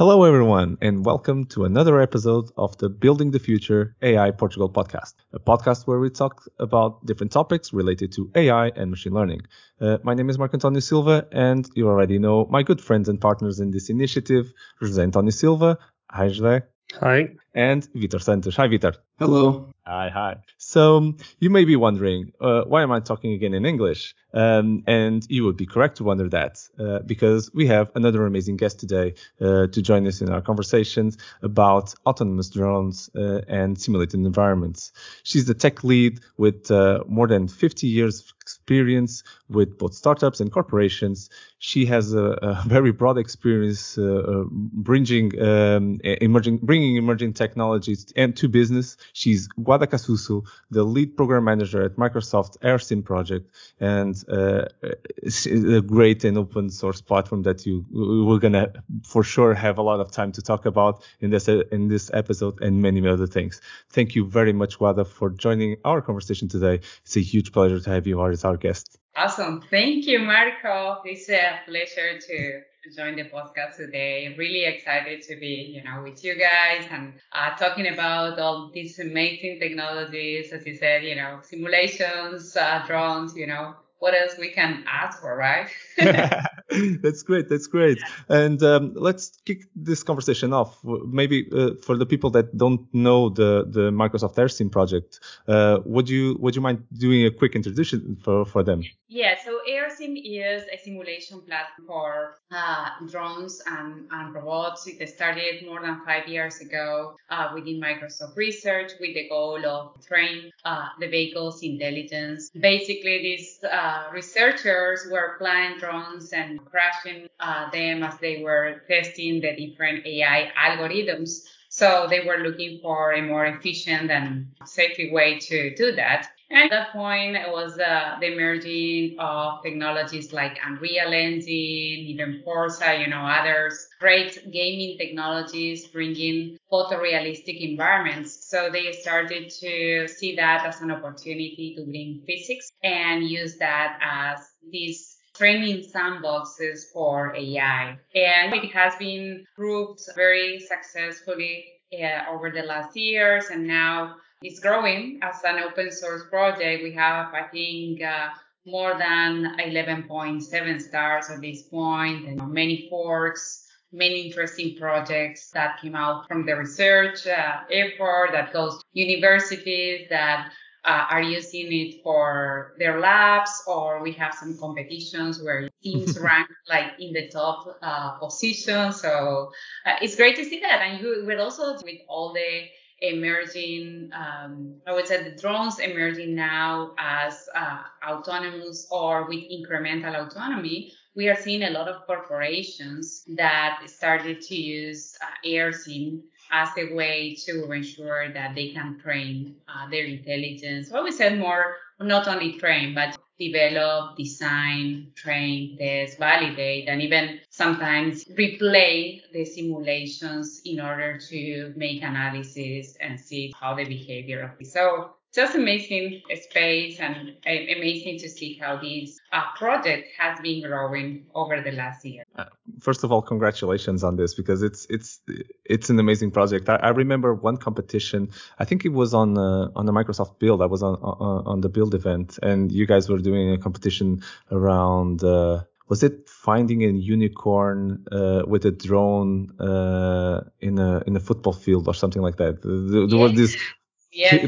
Hello, everyone, and welcome to another episode of the Building the Future AI Portugal podcast, a podcast where we talk about different topics related to AI and machine learning. Uh, my name is Marco Antonio Silva, and you already know my good friends and partners in this initiative, José Antonio Silva. Hi, José. Hi. And Vitor Santos. Hi, Vitor. Hello. Hi, hi. So you may be wondering, uh, why am I talking again in English? Um, and you would be correct to wonder that, uh, because we have another amazing guest today uh, to join us in our conversations about autonomous drones uh, and simulated environments. She's the tech lead with uh, more than 50 years of experience with both startups and corporations. She has a, a very broad experience uh, bringing um, emerging, bringing emerging technologies and to business. She's Guada Casuso, the lead program manager at Microsoft AirSim project, and uh, a great and open source platform that you we're gonna for sure have a lot of time to talk about in this in this episode and many other things. Thank you very much, Guada, for joining our conversation today. It's a huge pleasure to have you as our guest. Awesome. Thank you, Marco. It's a pleasure to join the podcast today. Really excited to be, you know, with you guys and uh, talking about all these amazing technologies. As you said, you know, simulations, uh, drones, you know, what else we can ask for, right? that's great. That's great. And um, let's kick this conversation off. Maybe uh, for the people that don't know the the Microsoft AirSim project, uh, would you would you mind doing a quick introduction for for them? Yeah. So AirSim is a simulation platform for uh, drones and, and robots. It started more than five years ago uh, within Microsoft Research with the goal of train uh, the vehicle's intelligence. Basically, these uh, researchers were flying drones and crashing uh, them as they were testing the different AI algorithms. So they were looking for a more efficient and safer way to do that. And at that point, it was uh, the emerging of technologies like Unreal Engine, even Forza, you know, others, great gaming technologies bringing photorealistic environments. So they started to see that as an opportunity to bring physics and use that as these training sandboxes for AI. And it has been proved very successfully uh, over the last years. And now it's growing as an open source project. We have, I think, uh, more than 11.7 stars at this point and many forks many interesting projects that came out from the research uh, effort that goes to universities that uh, are using it for their labs, or we have some competitions where teams rank like in the top uh, position. So uh, it's great to see that. And you, we're also with all the emerging, um, I would say the drones emerging now as uh, autonomous or with incremental autonomy. We are seeing a lot of corporations that started to use uh, AirSim as a way to ensure that they can train uh, their intelligence. I would say more, not only train, but develop, design, train, test, validate, and even sometimes replay the simulations in order to make analysis and see how the behavior of it. So just amazing space and amazing to see how this uh, project has been growing over the last year. Uh, first of all, congratulations on this because it's it's it's an amazing project. I, I remember one competition. I think it was on uh, on the Microsoft Build. I was on, on, on the Build event, and you guys were doing a competition around. Uh, was it finding a unicorn uh, with a drone uh, in a in a football field or something like that? There, there was this yeah.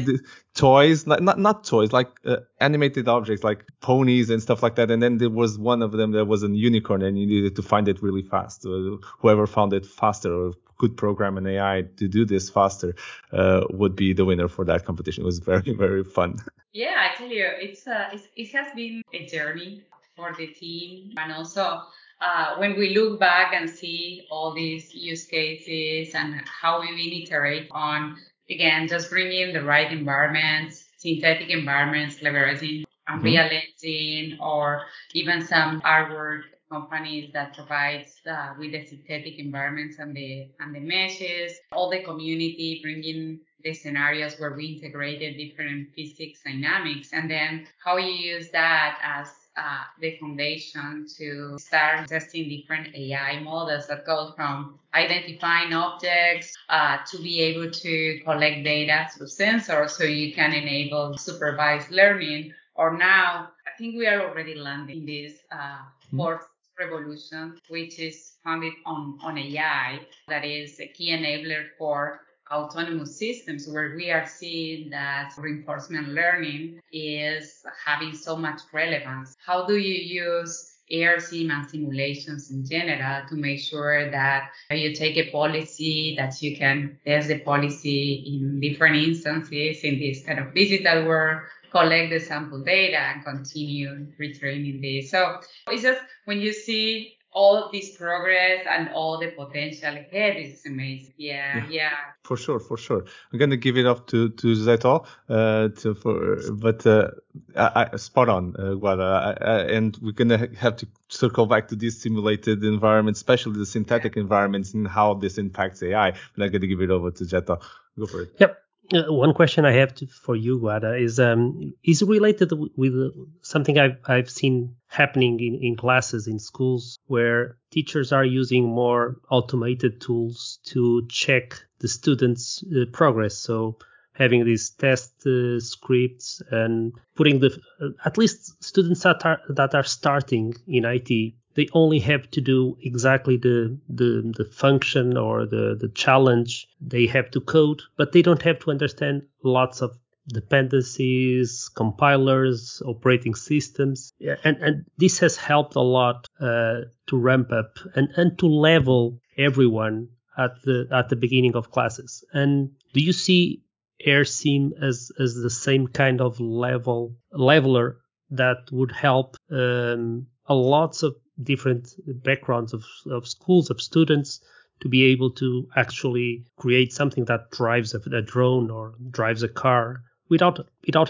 toys not, not not toys like uh, animated objects like ponies and stuff like that. And then there was one of them that was a unicorn and you needed to find it really fast. Uh, whoever found it faster or could program an ai to do this faster uh, would be the winner for that competition. It was very very fun. Yeah i tell you it's, uh, it's it has been a journey for the team. And also uh, when we look back and see all these use cases and how we iterate on again, just bringing the right environments, synthetic environments, leveraging Unreal mm-hmm. Engine or even some artwork companies that provides uh, with the synthetic environments and the and the meshes, all the community bringing the scenarios where we integrated different physics dynamics, and then how you use that as uh, the foundation to start testing different AI models that go from identifying objects uh, to be able to collect data through sensors so you can enable supervised learning. Or now, I think we are already landing this uh, fourth revolution, which is founded on, on AI, that is a key enabler for autonomous systems where we are seeing that reinforcement learning is having so much relevance. How do you use AirSim and simulations in general to make sure that you take a policy that you can test the policy in different instances in this kind of digital world collect the sample data and continue retraining this. So it's just when you see all this progress and all the potential ahead is amazing. Yeah, yeah. yeah. For sure, for sure. I'm gonna give it up to to Zeto, uh, to for, but uh, I, I, spot on, uh, Guada, I, I, and we're gonna have to circle back to these simulated environments, especially the synthetic environments, and how this impacts AI. But I'm gonna give it over to Zeto. Go for it. Yep. Uh, one question I have to, for you, Guada, is um, is related with something I've I've seen happening in, in classes in schools where teachers are using more automated tools to check the students' uh, progress. So having these test uh, scripts and putting the uh, at least students that are that are starting in IT they only have to do exactly the, the, the function or the, the challenge they have to code, but they don't have to understand lots of dependencies, compilers, operating systems. And, and this has helped a lot uh, to ramp up and, and to level everyone at the at the beginning of classes. And do you see AirSim as as the same kind of level leveler that would help um, a lots of different backgrounds of, of schools, of students, to be able to actually create something that drives a, a drone or drives a car without without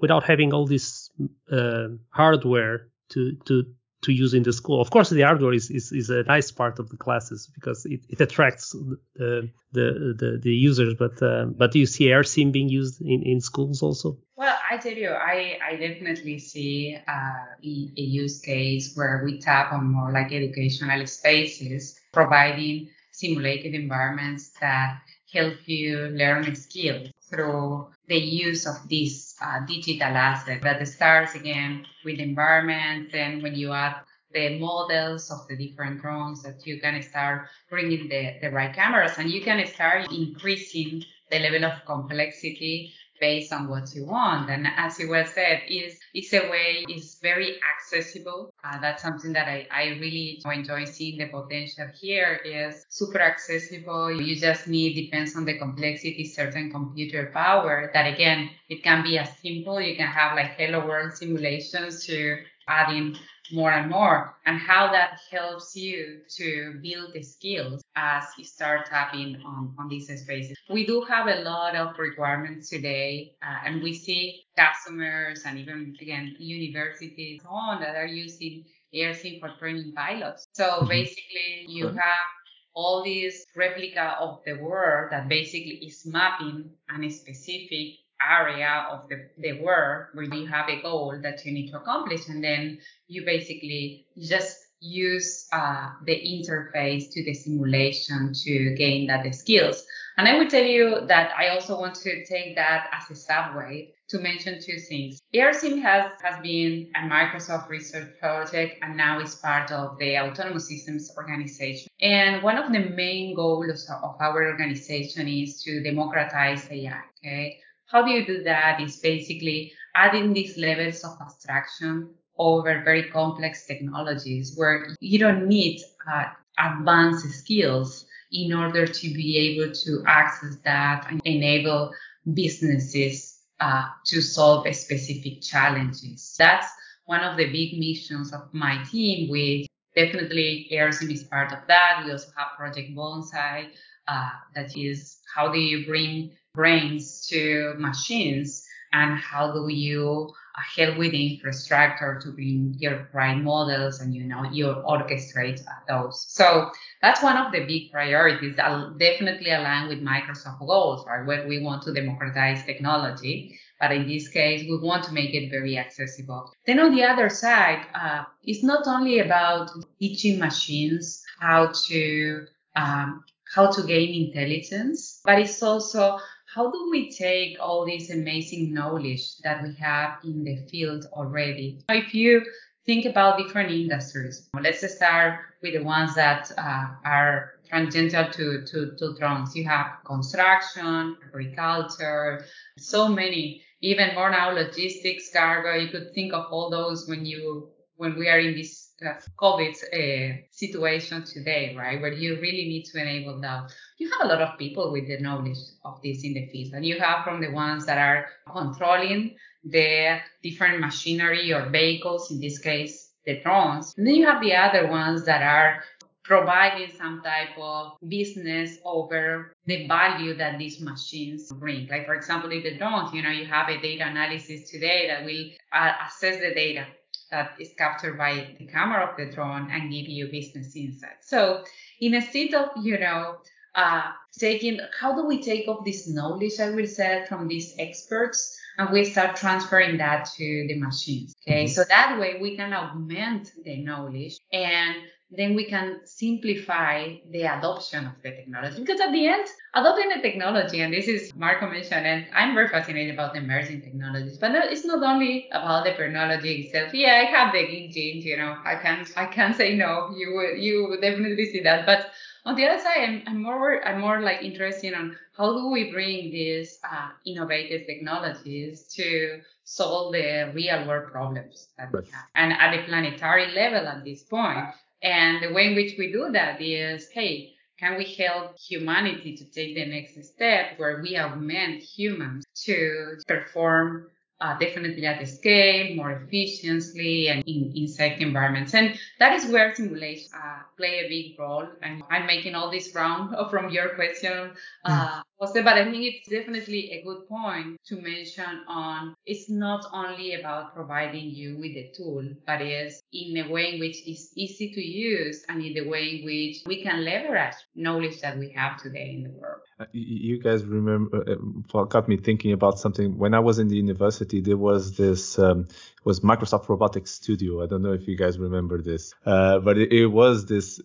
without having all this uh, hardware to to to use in the school. Of course, the hardware is, is, is a nice part of the classes because it, it attracts the, the, the users. But uh, but do you see AirSim being used in, in schools also? Well, I tell you, I, I definitely see uh, a, use case where we tap on more like educational spaces, providing simulated environments that help you learn skills through the use of this uh, digital asset that starts again with the environment. And when you add the models of the different drones that you can start bringing the, the right cameras and you can start increasing the level of complexity based on what you want. And as you well said, is it's a way, is very accessible. Uh, that's something that I, I really enjoy seeing the potential here is super accessible. You just need, depends on the complexity, certain computer power that again, it can be as simple. You can have like hello world simulations to adding more and more and how that helps you to build the skills as you start tapping on, on these spaces. We do have a lot of requirements today uh, and we see customers and even again universities on that are using AirSim for training pilots. So mm-hmm. basically you have all these replica of the world that basically is mapping a specific area of the, the work where you have a goal that you need to accomplish and then you basically just use uh, the interface to the simulation to gain that the skills and i will tell you that i also want to take that as a subway to mention two things AirSim has, has been a Microsoft research project and now is part of the Autonomous Systems organization. And one of the main goals of our organization is to democratize AI. Okay. How do you do that? Is basically adding these levels of abstraction over very complex technologies where you don't need uh, advanced skills in order to be able to access that and enable businesses uh, to solve specific challenges. That's one of the big missions of my team, which definitely AirSim is part of that. We also have Project Bonsai, uh, that is how do you bring brains to machines and how do you uh, help with the infrastructure to bring your right models and you know you orchestrate those so that's one of the big priorities that definitely align with microsoft goals right where we want to democratize technology But in this case, we want to make it very accessible. Then on the other side, uh, it's not only about teaching machines how to um, how to gain intelligence, but it's also how do we take all this amazing knowledge that we have in the field already? If you think about different industries, let's start with the ones that uh, are tangential to, to, to drones. You have construction, agriculture, so many, even more now logistics, cargo. You could think of all those when you when we are in this uh, COVID uh, situation today, right, where you really need to enable that. You have a lot of people with the knowledge of this in the field, and you have from the ones that are controlling the different machinery or vehicles, in this case, the drones. And then you have the other ones that are providing some type of business over the value that these machines bring. Like, for example, if the drones, you know, you have a data analysis today that will uh, assess the data that is captured by the camera of the drone and give you business insights. So in a instead of, you know, uh, taking, how do we take up this knowledge, I will say, from these experts and we start transferring that to the machines. Okay. Mm-hmm. So that way we can augment the knowledge and then we can simplify the adoption of the technology. Because at the end, adopting the technology, and this is Marco mentioned, and I'm very fascinated about emerging technologies, but it's not only about the technology itself. Yeah, I have the genes, you know, I can't, I can't say no. You would you would definitely see that, but on the other side, I'm, I'm more I'm more like interested on how do we bring these uh, innovative technologies to solve the real world problems that we have, and at the planetary level at this point. And the way in which we do that is, hey, can we help humanity to take the next step where we augment humans to perform uh, definitely at scale, more efficiently, and in, in safe environments. And that is where simulations uh, play a big role. And I'm making all this round from your question, uh, Jose, but I think it's definitely a good point to mention on it's not only about providing you with the tool, but is in a way in which is easy to use and in the way in which we can leverage knowledge that we have today in the world. Uh, you guys remember, uh, got me thinking about something. When I was in the university, there was this, um, was Microsoft Robotics Studio. I don't know if you guys remember this, uh, but it, it was this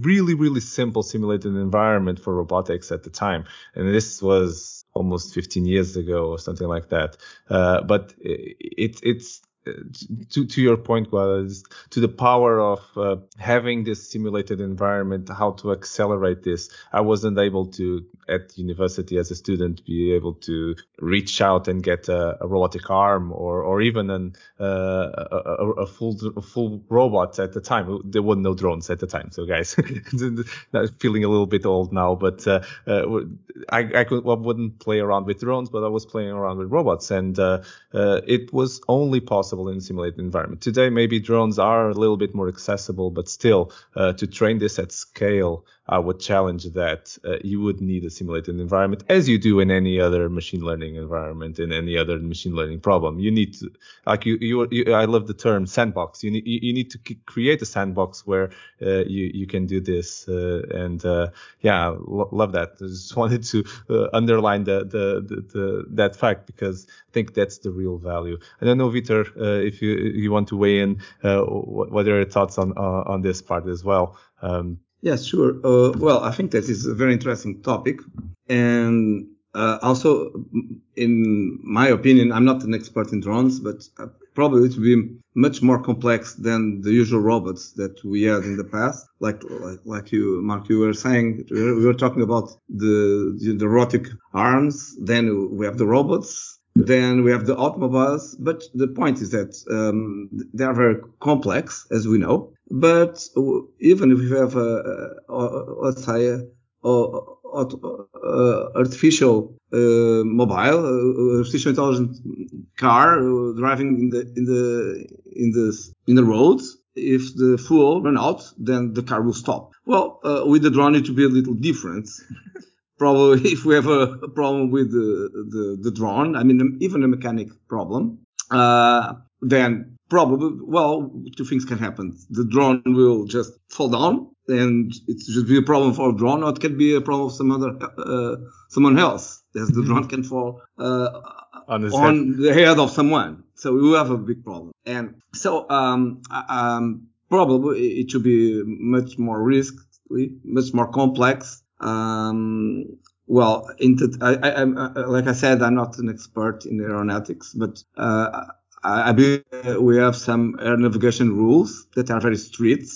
really, really simple simulated environment for robotics at the time. And this was almost 15 years ago or something like that. Uh, but it, it's to, to your point, was to the power of uh, having this simulated environment, how to accelerate this. I wasn't able to, at university as a student, be able to reach out and get a, a robotic arm or, or even an, uh, a, a, full a full robot at the time. There were no drones at the time, so guys, feeling a little bit old now. But uh, uh, I, I, could, I wouldn't play around with drones, but I was playing around with robots, and uh, uh, it was only possible possible in simulated environment. Today, maybe drones are a little bit more accessible, but still, uh, to train this at scale, I would challenge that uh, you would need a simulated environment, as you do in any other machine learning environment, in any other machine learning problem. You need to, like you, you, you I love the term sandbox. You need, you need to create a sandbox where uh, you, you can do this. Uh, and uh, yeah, lo- love that. I just wanted to uh, underline the, the, the, the, that fact because I think that's the real value. I don't know, Vitor, uh, if you you want to weigh in, what, what are your thoughts on on this part as well? Um, yes, sure. Uh, well, I think that is a very interesting topic, and uh, also, in my opinion, I'm not an expert in drones, but probably it will be much more complex than the usual robots that we had in the past. Like, like, like you, Mark, you were saying, we were talking about the, the, the robotic arms. Then we have the robots then we have the automobiles, but the point is that um, they are very complex, as we know. But even if we have a, a, a let's say, a, uh, artificial uh, mobile, uh, artificial intelligent car uh, driving in the in the in the in the roads, if the fuel run out, then the car will stop. Well, uh, with the drone, it will be a little different probably if we have a, a problem with the, the, the, drone, I mean, even a mechanic problem, uh, then probably, well, two things can happen. The drone will just fall down and it should be a problem for a drone or it can be a problem for some other, uh, someone else. as the drone can fall uh, On on the head of someone. So we have a big problem. And so um, um, probably it should be much more risky, much more complex. Um, well, into, I, I, I'm, uh, like I said, I'm not an expert in aeronautics, but uh, I, I believe we have some air navigation rules that are very strict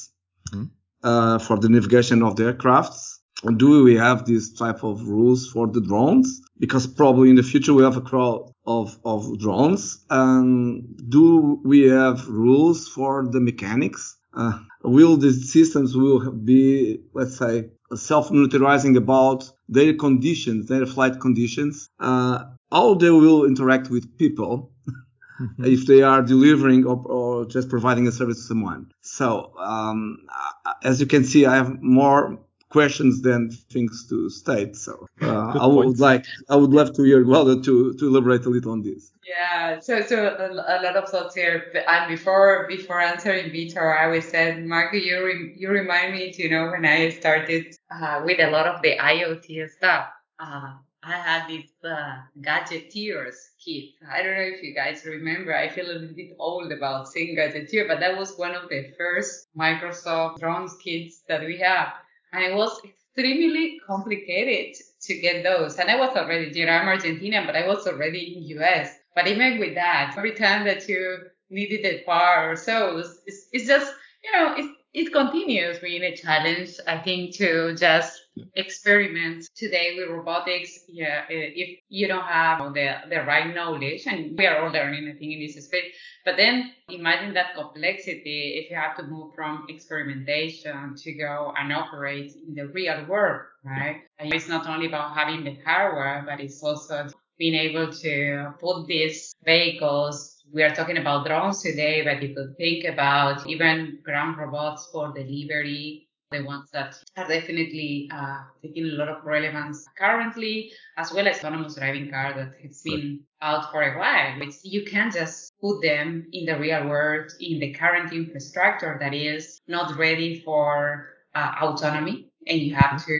Mhm. uh, for the navigation of the aircrafts. Do we have these type of rules for the drones? Because probably in the future we have a crowd of, of drones. Um, do we have rules for the mechanics? Uh, will these systems will be, let's say, self-monitoring about their conditions, their flight conditions, uh, how they will interact with people if they are delivering or, or just providing a service to someone. So, um, uh, as you can see, I have more questions than things to state. So, uh, I would point. like, I would love to hear Guada to, to elaborate a little on this. Yeah, so so a, a lot of thoughts here. And before before answering Vitor, I always said, Marco, you re, you remind me to you know when I started uh, with a lot of the IoT stuff. Uh, I had this uh, gadgeteers kit. I don't know if you guys remember. I feel a little bit old about saying gadgeteer, but that was one of the first Microsoft drones kits that we have, and it was extremely complicated to get those. And I was already, you know, I'm but I was already in US. But even with that, every time that you needed a part or so, it's, it's, it's just, you know, it, it continues being a challenge, I think, to just experiment today with robotics. Yeah, if you don't have the, the right knowledge, and we are all learning, I think, in this space, but then imagine that complexity if you have to move from experimentation to go and operate in the real world, right? And it's not only about having the hardware, but it's also being able to put these vehicles. We are talking about drones today, but you could think about even ground robots for delivery, the ones that are definitely uh, taking a lot of relevance currently, as well as autonomous driving car that has been out for a while. Which you can't just put them in the real world in the current infrastructure that is not ready for uh, autonomy, and you have to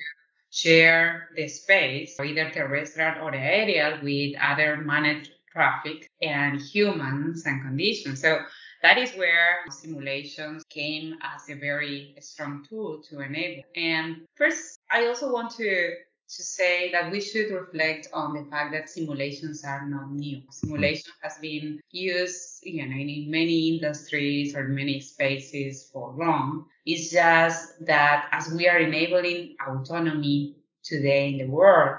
share the space, either terrestrial or aerial, with other managed traffic and humans and conditions. So that is where simulations came as a very strong tool to enable. And first, I also want to to say that we should reflect on the fact that simulations are not new. Simulation has been used, you know, in many industries or many spaces for long. It's just that as we are enabling autonomy today in the world,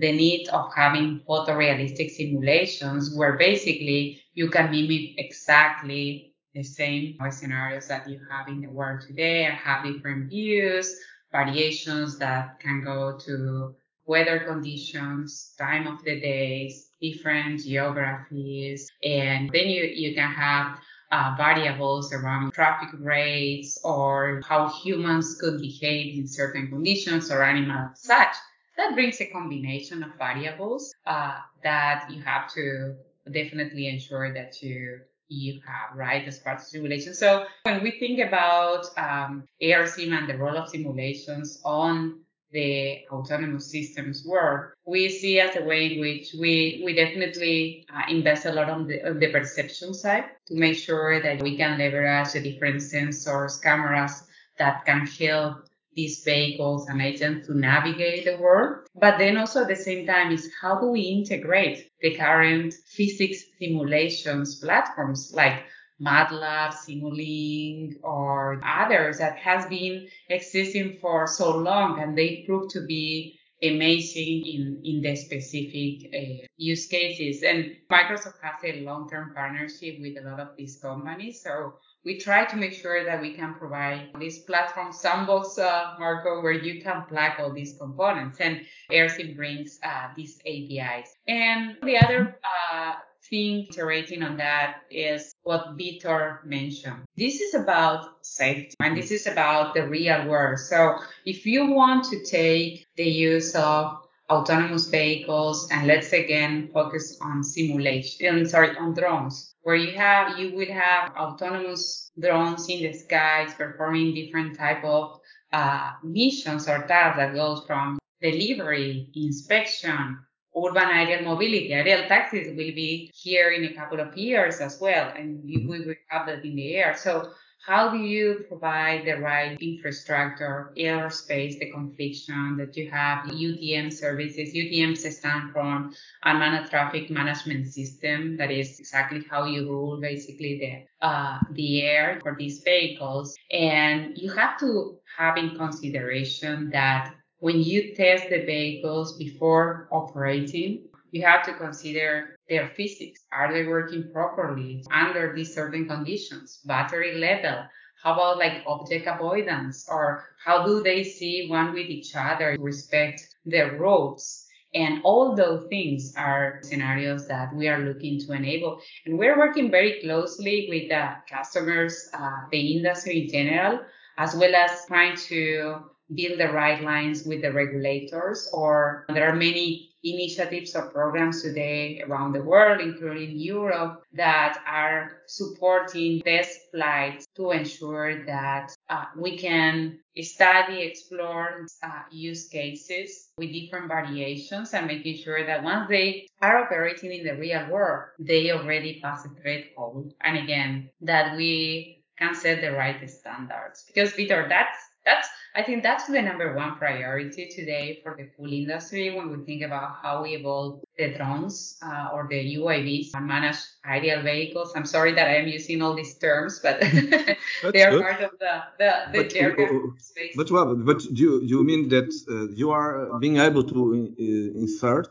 the need of having photorealistic simulations where basically you can mimic exactly the same scenarios that you have in the world today and have different views, variations that can go to weather conditions, time of the days, different geographies, and then you, you can have uh, variables around traffic rates or how humans could behave in certain conditions or animals such. That brings a combination of variables uh, that you have to definitely ensure that you you have right as part of simulation. So when we think about um, AirSim and the role of simulations on the autonomous systems world, we see as a way in which we, we definitely uh, invest a lot on the, on the perception side to make sure that we can leverage the different sensors, cameras that can help these vehicles and agents to navigate the world. But then also at the same time is how do we integrate the current physics simulations platforms like MATLAB, Simulink, or others that has been existing for so long and they prove to be amazing in, in the specific uh, use cases. And Microsoft has a long-term partnership with a lot of these companies. So we try to make sure that we can provide this platform sandbox, uh, Marco, where you can plug all these components. And AirSim brings uh, these APIs. And the other uh, thing iterating on that is what Vitor mentioned. This is about safety and this is about the real world. So if you want to take the use of autonomous vehicles and let's again focus on simulation, sorry, on drones, where you have, you will have autonomous drones in the skies performing different type of uh, missions or tasks that goes from delivery, inspection, urban aerial mobility. Aerial taxis will be here in a couple of years as well, and we will have that in the air. So how do you provide the right infrastructure, airspace, the confliction that you have, UTM services? UTM stand for Unmanned Traffic Management System. That is exactly how you rule basically the uh, the air for these vehicles. And you have to have in consideration that when you test the vehicles before operating, you have to consider their physics. Are they working properly under these certain conditions? Battery level. How about like object avoidance or how do they see one with each other, respect their roads? And all those things are scenarios that we are looking to enable. And we're working very closely with the customers, uh, the industry in general, as well as trying to build the right lines with the regulators. Or there are many initiatives or programs today around the world, including Europe, that are supporting test flights to ensure that uh, we can study, explore uh, use cases with different variations and making sure that once they are operating in the real world, they already pass a threshold. And again, that we can set the right standards. Because Peter, that's that's I think that's the number one priority today for the full industry when we think about how we evolve the drones uh, or the UAVs and manage aerial vehicles. I'm sorry that I am using all these terms, but they are good. part of the the, the but, uh, space. But well, but do you, you mean that uh, you are being able to uh, insert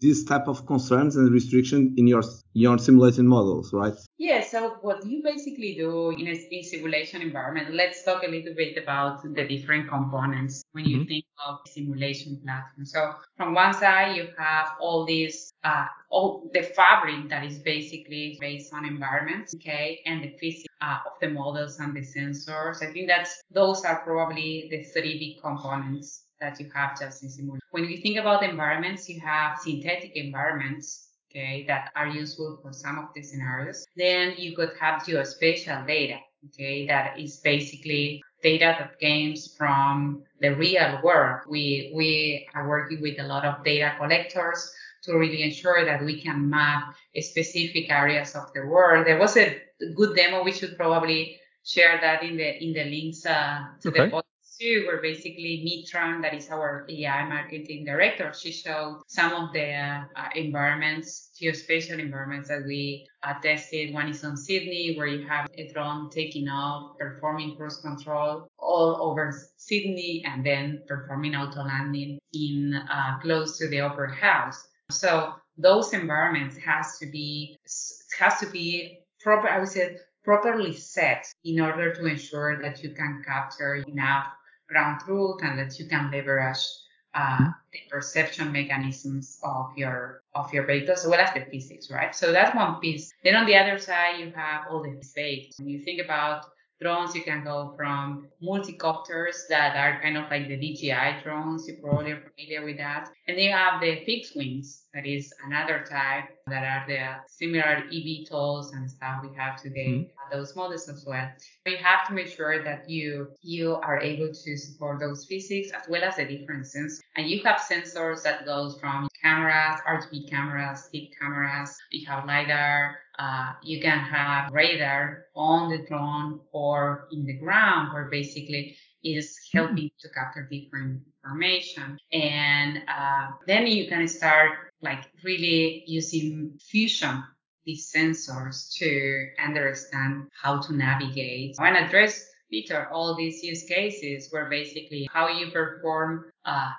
these type of concerns and restrictions in your your simulation models, right? Yeah. So what you basically do in a in simulation environment. Let's talk a little bit about the different components when you mm-hmm. think of simulation platform. So from one side you have all these uh, all the fabric that is basically based on environments, okay, and the physics uh, of the models and the sensors. I think that's those are probably the three big components that you have just in simulation. When you think about environments, you have synthetic environments, okay, that are useful for some of the scenarios. Then you could have geospatial data, okay, that is basically data that comes from the real world. We, we are working with a lot of data collectors to really ensure that we can map specific areas of the world. There was a good demo. We should probably share that in the in the links uh, to okay. the too, where basically Mitran, that is our AI marketing director, she showed some of the uh, environments, geospatial environments that we uh, tested. One is on Sydney, where you have a drone taking off, performing cruise control all over Sydney, and then performing auto landing in uh, close to the Opera House. So those environments has to be has to be proper. I would say properly set in order to ensure that you can capture enough ground truth and that you can leverage uh, the perception mechanisms of your of your vehicle as well as the physics, right? So that's one piece. Then on the other side, you have all the space. When you think about drones, you can go from multicopters that are kind of like the DJI drones. You probably are familiar with that. And then you have the fixed wings. That is another type that are the similar eVTOLs and stuff we have today. Mm-hmm. Those models as well. You have to make sure that you you are able to support those physics as well as the different sensors. And you have sensors that goes from cameras, RGB cameras, stick cameras. You have lidar uh, you can have radar on the drone or in the ground where basically is helping to capture different information. And uh, then you can start like really using fusion these sensors to understand how to navigate and address Peter, all these use cases were basically how you perform uh,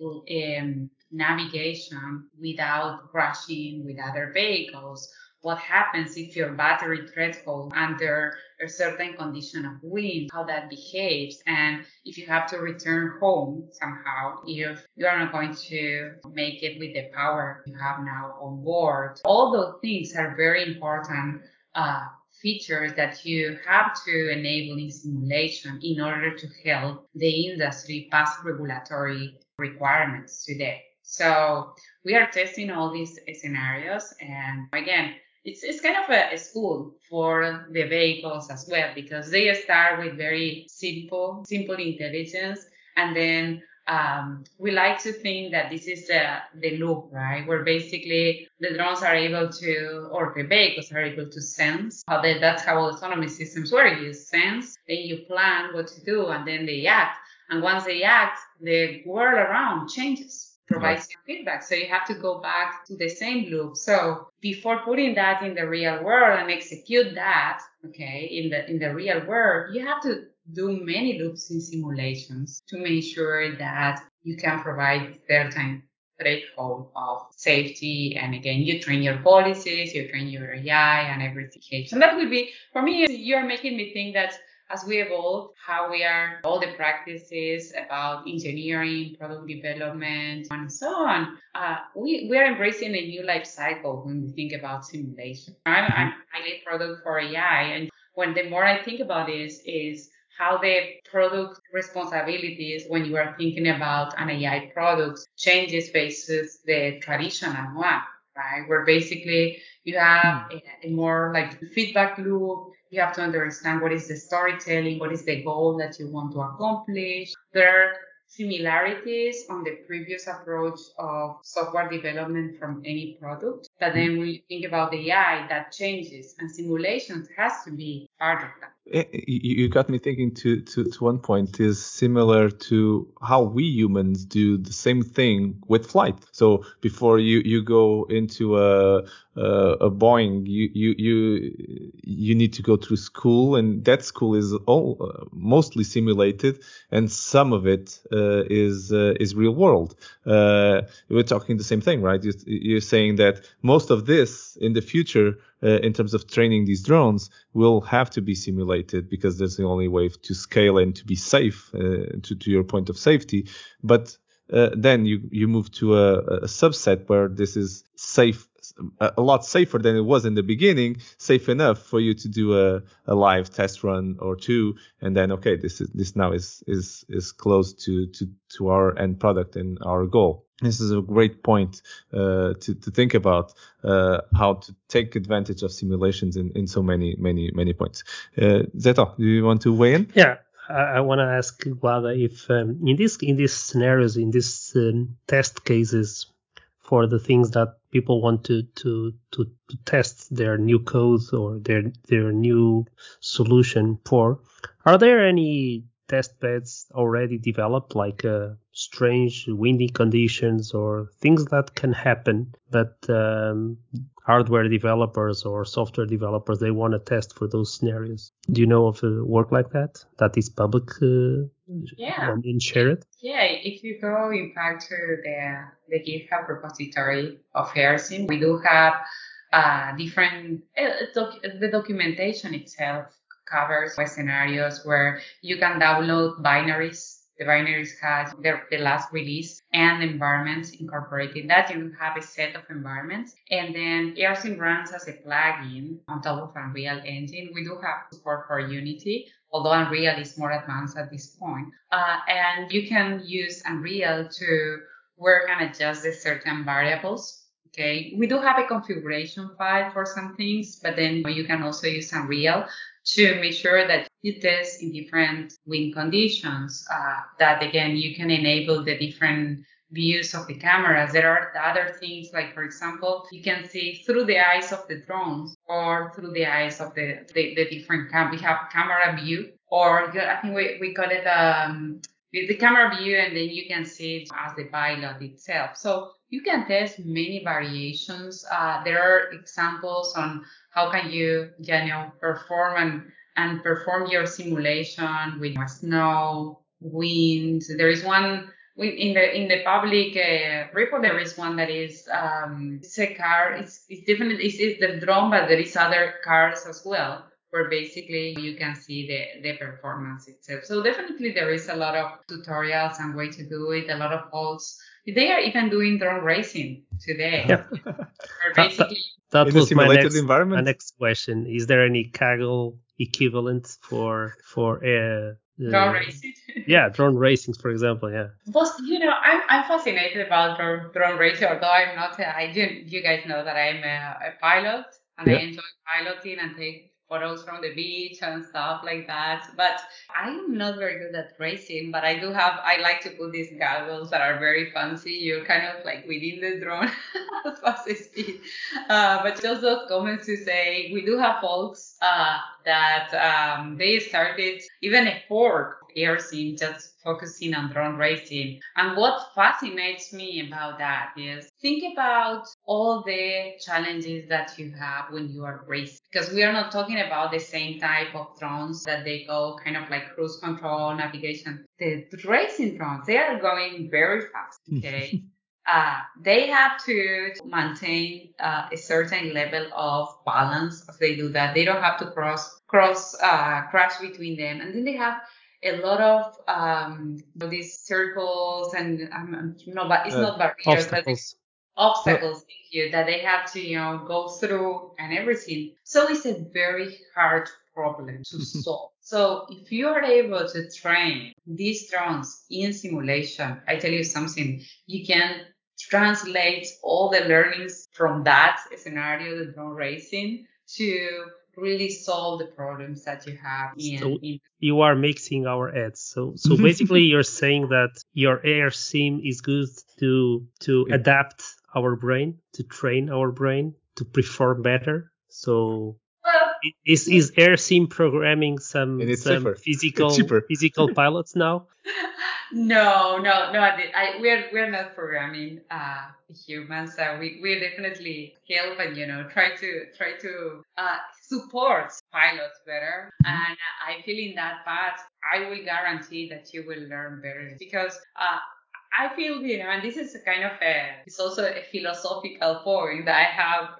um, navigation without crashing with other vehicles what happens if your battery threshold under a certain condition of wind, how that behaves, and if you have to return home somehow, if you are not going to make it with the power you have now on board. All those things are very important uh, features that you have to enable in simulation in order to help the industry pass regulatory requirements today. So we are testing all these scenarios and again, it's, it's kind of a, a, school for the vehicles as well because they start with very simple simple intelligence and then um, we like to think that this is the, the loop, right? Where basically the drones are able to, or the vehicles are able to sense. How they, that's how autonomous systems work. You sense, then you plan what to do, and then they act. And once they act, the world around changes provides you feedback. So you have to go back to the same loop. So before putting that in the real world and execute that, okay, in the in the real world, you have to do many loops in simulations to make sure that you can provide certain threshold of safety. And again, you train your policies, you train your AI and everything. And that would be, for me, you're making me think that as we evolve, how we are, all the practices about engineering, product development, and so on, uh, we, we are embracing a new life cycle when we think about simulation. I'm, I'm highly product for AI. And when the more I think about this is how the product responsibilities when you are thinking about an AI product changes versus the traditional one, right? Where basically you have hmm. a, a more like feedback loop, you have to understand what is the storytelling, what is the goal that you want to accomplish. There are similarities on the previous approach of software development from any product. But then hmm. when you think about the AI, that changes and simulations has to be part of that. Eh, you got me thinking to, to, to one point is similar to how we humans do the same thing with flight. So before you, you go into a, a, a Boeing, you, you, you, you need to go through school and that school is all uh, mostly simulated and some of it uh, is, uh, is real world. Uh, we're talking the same thing, right? You're, you're saying that most of this in the future uh, in terms of training these drones will have to be simulated because that's the only way to scale and to be safe uh, to, to your point of safety. But uh, then you, you move to a, a subset where this is safe a lot safer than it was in the beginning, safe enough for you to do a, a live test run or two, and then okay, this is this now is is is close to to to our end product and our goal. This is a great point uh, to to think about uh, how to take advantage of simulations in in so many many many points. Uh, Zeto, do you want to weigh in? Yeah. I, I want to ask Guada if um, in this in these scenarios in these um, test cases for the things that people want to, to, to, to test their new codes or their, their new solution for. Are there any test beds already developed, like uh, strange windy conditions or things that can happen but um, hardware developers or software developers they want to test for those scenarios? Do you know of a work like that that is public uh, yeah. and share it? Yeah, if you go in fact to the the GitHub repository of AirSim, we do have uh, different uh, doc- the documentation itself covers scenarios where you can download binaries. The binaries has their, the last release and environments incorporating that. You have a set of environments. And then AirSim runs as a plugin on top of Unreal Engine. We do have support for Unity, although Unreal is more advanced at this point. Uh, and you can use Unreal to work and adjust the certain variables Okay, we do have a configuration file for some things, but then you can also use Unreal to make sure that you test in different wind conditions. Uh, that again, you can enable the different views of the cameras. There are other things like, for example, you can see through the eyes of the drones or through the eyes of the, the, the different cam. We have camera view, or I think we, we call it um, the camera view, and then you can see it as the pilot itself. So you can test many variations. Uh, there are examples on how can you, you know, perform and, and perform your simulation with snow, wind. There is one in the in the public uh, report. There is one that is um, it's a car. It's it's different. It's, it's the drone, but there is other cars as well where basically you can see the, the performance itself. So definitely there is a lot of tutorials and way to do it, a lot of polls. They are even doing drone racing today. Yeah. basically that, that, that was my next, my next question. Is there any Kaggle equivalent for for uh, drone racing? yeah, drone racing, for example. Yeah. But you know, I'm I'm fascinated about drone, drone racing. Although I'm not, I do. You guys know that I'm a, a pilot and yeah. I enjoy piloting and take photos from the beach and stuff like that. But I am not very good at racing, but I do have, I like to put these goggles that are very fancy. You're kind of like within the drone as fast as speed. Uh, but just those comments to say, we do have folks uh, that um, they started even a fork AirSim just focusing on drone racing. And what fascinates me about that is think about all the challenges that you have when you are racing. Because we are not talking about the same type of drones that they go kind of like cruise control, navigation. The racing drones, they are going very fast. Okay. Uh, they have to maintain uh, a certain level of balance as they do that. They don't have to cross cross uh, crash between them, and then they have a lot of um, these circles and um, no, but it's uh, not barriers, obstacles. but obstacles. Thank you that they have to you know go through and everything. So it's a very hard problem to solve. So if you are able to train these drones in simulation, I tell you something, you can translate all the learnings from that scenario, the drone racing, to really solve the problems that you have in, so in you are mixing our ads so so basically you're saying that your AirSim is good to to yeah. adapt our brain to train our brain to perform better so well, is is AirSim programming some some physical physical pilots now no, no, no. I, we're we're not programming uh, humans. Uh, we we definitely help and you know try to try to uh, support pilots better. Mm-hmm. And I feel in that path, I will guarantee that you will learn better because uh, I feel, you know, and this is a kind of a, it's also a philosophical point that I have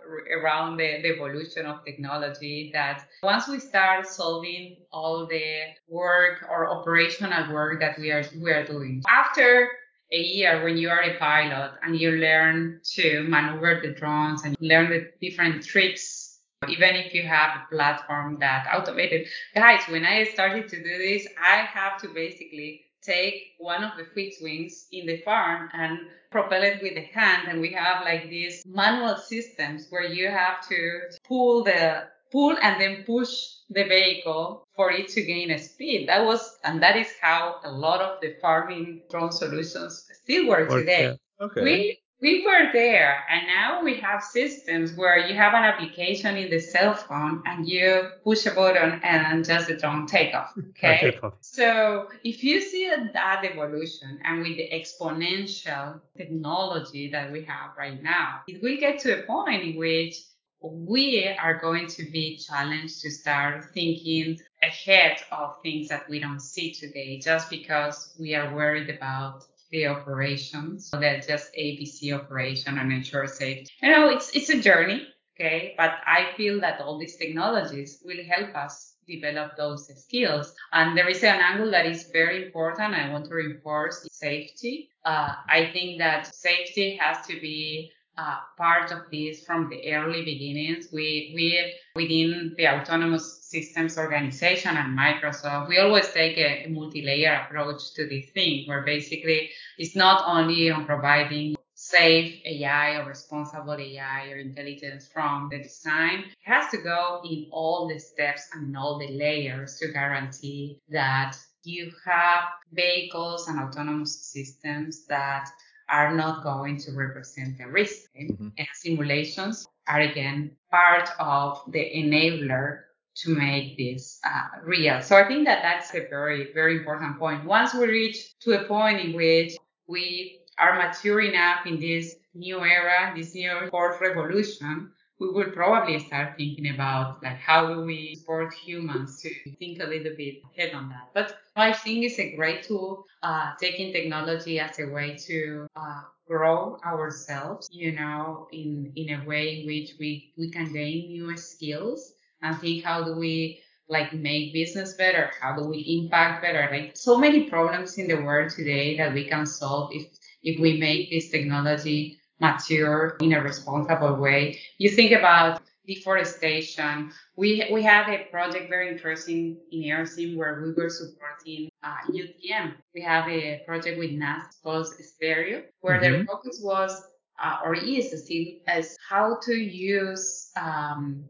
around the, the evolution of technology that once we start solving all the work or operational work that we are, we are doing after a year when you are a pilot and you learn to maneuver the drones and learn the different tricks even if you have a platform that automated guys when i started to do this i have to basically take one of the fixed wings in the farm and propel it with the hand. And we have like these manual systems where you have to pull the pull and then push the vehicle for it to gain a speed. That was, and that is how a lot of the farming drone solutions still work today. Yeah. Okay. We we were there and now we have systems where you have an application in the cell phone and you push a button and just the drone take off okay so if you see that evolution and with the exponential technology that we have right now it will get to a point in which we are going to be challenged to start thinking ahead of things that we don't see today just because we are worried about the operations. So that's just ABC operation and ensure safety. You know, it's it's a journey, okay? But I feel that all these technologies will help us develop those skills. And there is an angle that is very important. I want to reinforce safety. Uh, I think that safety has to be uh, part of this from the early beginnings. We, we within the autonomous systems organization and Microsoft, we always take a, a multi-layer approach to this thing where basically it's not only on providing safe AI or responsible AI or intelligence from the design. It has to go in all the steps and all the layers to guarantee that you have vehicles and autonomous systems that are not going to represent the risk. Mm-hmm. And simulations are again part of the enabler to make this uh, real. So I think that that's a very, very important point. Once we reach to a point in which we are mature enough in this new era, this new fourth revolution, we will probably start thinking about like how do we support humans to think a little bit ahead on that. But I think it's a great tool, uh, taking technology as a way to uh, grow ourselves, you know, in in a way in which we we can gain new skills and think how do we like make business better? How do we impact better? Like so many problems in the world today that we can solve if if we make this technology mature in a responsible way. You think about deforestation. We we had a project very interesting in AirSim where we were supporting uh, UTM. We have a project with NASA called Stereo, where mm-hmm. their focus was uh, or is still as how to use um,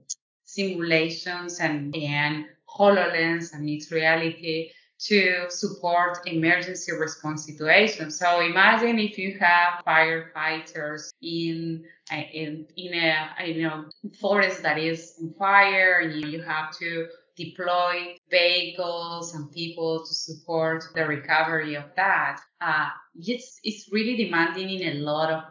simulations and, and HoloLens and mixed reality to support emergency response situations. So imagine if you have firefighters in in in a you know forest that is on fire and you, have to deploy vehicles and people to support the recovery of that. Uh, it's it's really demanding in a lot of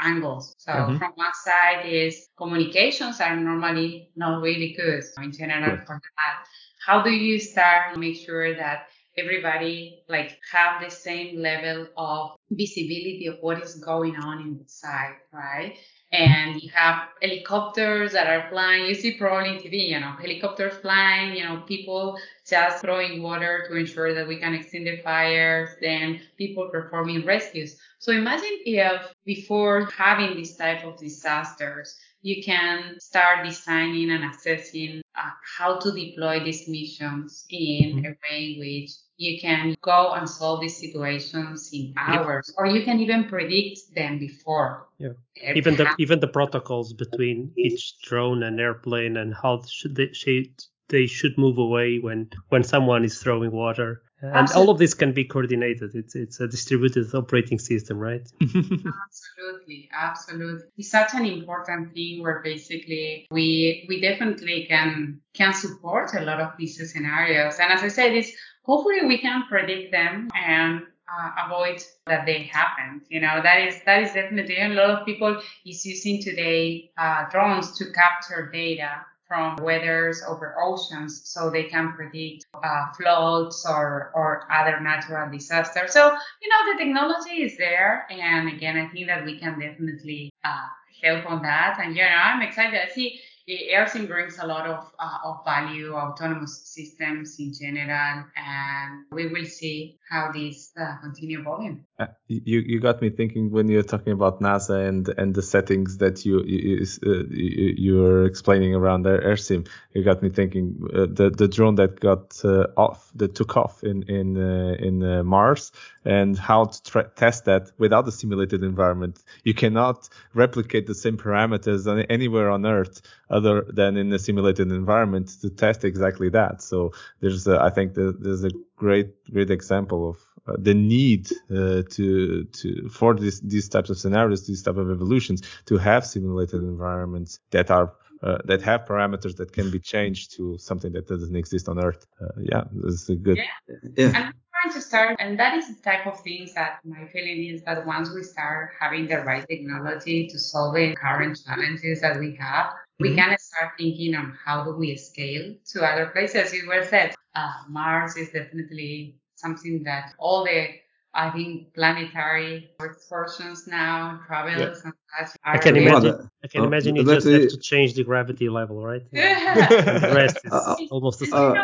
angles. So mm-hmm. from one side is communications are normally not really good in general for that. How do you start make sure that everybody like have the same level of visibility of what is going on inside, right? And you have helicopters that are flying. You see probably in TV, you know, helicopters flying, you know, people just throwing water to ensure that we can extinguish the fires, then people performing rescues. So imagine if before having this type of disasters, you can start designing and assessing uh, how to deploy these missions in mm-hmm. a way in which you can go and solve these situations in hours, or you can even predict them before. Yeah. Even the even the protocols between each drone and airplane and how should they should they should move away when when someone is throwing water. And absolutely. all of this can be coordinated. It's it's a distributed operating system right? Absolutely. Absolutely. It's such an important thing where basically we we definitely can can support a lot of these scenarios. And as i said it's hopefully we can predict them and uh, avoid that they happen. You know, that is that is definitely a lot of people is using today uh, drones to capture data from weathers over oceans so they can predict uh, floods or, or other natural disasters. So, you know, the technology is there. And again, I think that we can definitely uh, help on that. And, you know, I'm excited. I see AirSim brings a lot of, uh, of value, autonomous systems in general, and we will see how these uh, continue evolving. Uh, you you got me thinking when you're talking about NASA and and the settings that you you, uh, you are explaining around AirSim. You got me thinking uh, the the drone that got uh, off that took off in in in Mars and how to tra- test that without a simulated environment. You cannot replicate the same parameters anywhere on Earth other than in a simulated environment to test exactly that. So there's, a, I think, the, there's a great, great example of uh, the need uh, to to for this, these types of scenarios, these type of evolutions, to have simulated environments that are uh, that have parameters that can be changed to something that doesn't exist on Earth. Uh, yeah, this is a good. Yeah. yeah. I'm trying to start, and that is the type of things that my feeling is that once we start having the right technology to solve the current challenges that we have, we mm-hmm. can start thinking on how do we scale to other places. You were said uh, Mars is definitely something that all the I think planetary excursions now, travels yeah. and such. I can imagine. I can uh, imagine you just have to change the gravity level, right? Yeah. the rest is uh, almost the same.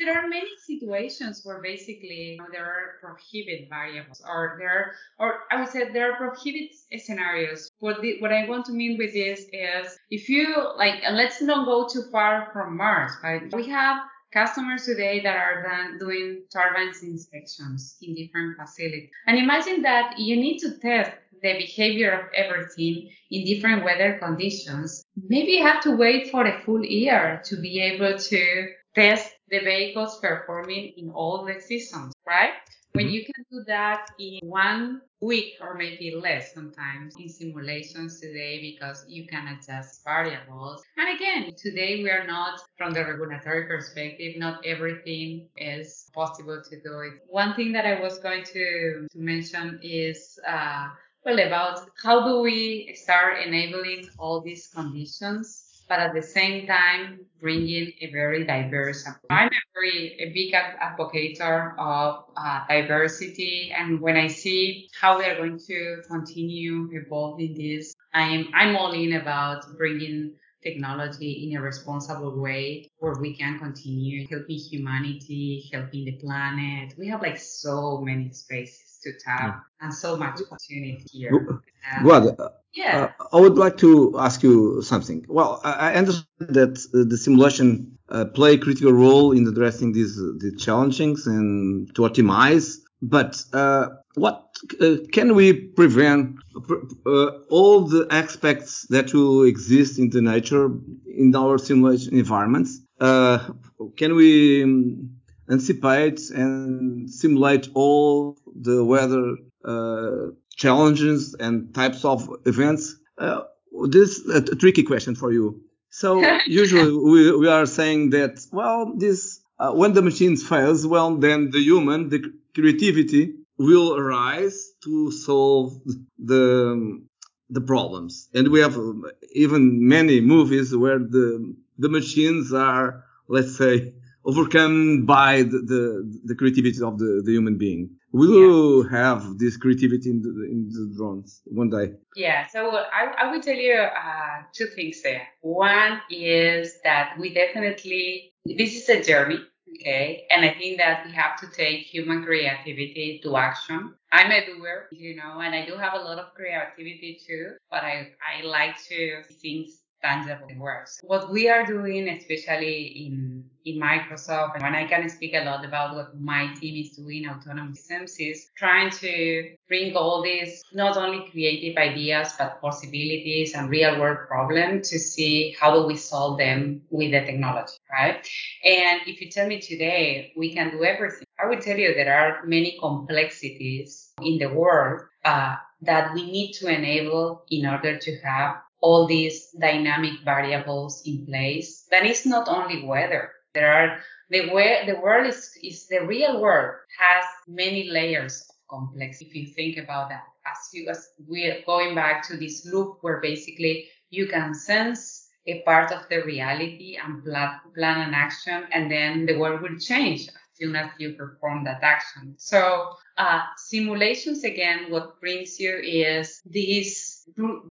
There are many situations where basically you know, there are prohibit variables, or there, are, or I would say there are prohibit scenarios. What the, what I want to mean with this is if you like, let's not go too far from Mars, right? We have customers today that are done doing turbines inspections in different facilities. And imagine that you need to test the behavior of everything in different weather conditions. Maybe you have to wait for a full year to be able to test the vehicles performing in all the seasons, right? When mm-hmm. you can do that in one week or maybe less sometimes in simulations today because you can adjust variables. And again, today we are not from the regulatory perspective, not everything is possible to do it. One thing that I was going to, to mention is uh, well about how do we start enabling all these conditions but at the same time bringing a very diverse. I'm a very a big advocate of uh, diversity, and when I see how we are going to continue evolving this, I'm I'm all in about bringing technology in a responsible way where we can continue helping humanity, helping the planet. We have like so many spaces to tap and so much opportunity here. Well, yeah. Uh, I would like to ask you something. Well, I understand that uh, the simulation uh, play a critical role in addressing these the challenges and to optimize. But uh, what uh, can we prevent uh, all the aspects that will exist in the nature in our simulation environments? Uh, can we um, anticipate and simulate all the weather uh, challenges and types of events? Uh, this is a tricky question for you. So usually we, we are saying that, well, this, uh, when the machine fails, well, then the human, the creativity will arise to solve the, the problems. And we have even many movies where the, the machines are, let's say, overcome by the, the, the creativity of the, the human being. We will yeah. have this creativity in the, in the drones one day. Yeah, so I, I will tell you uh, two things there. One is that we definitely, this is a journey, okay? And I think that we have to take human creativity to action. I'm a doer, you know, and I do have a lot of creativity too, but I, I like to see things tangible works. What we are doing, especially in in Microsoft, and when I can speak a lot about what my team is doing, autonomous systems, is trying to bring all these not only creative ideas but possibilities and real world problems to see how do we solve them with the technology, right? And if you tell me today we can do everything, I will tell you there are many complexities in the world uh, that we need to enable in order to have all these dynamic variables in place. That is not only weather. There are the way the world is, is the real world has many layers of complexity. If you think about that, as you as we're going back to this loop where basically you can sense a part of the reality and plan, plan an action, and then the world will change soon as you perform that action. So uh, simulations again, what brings you is these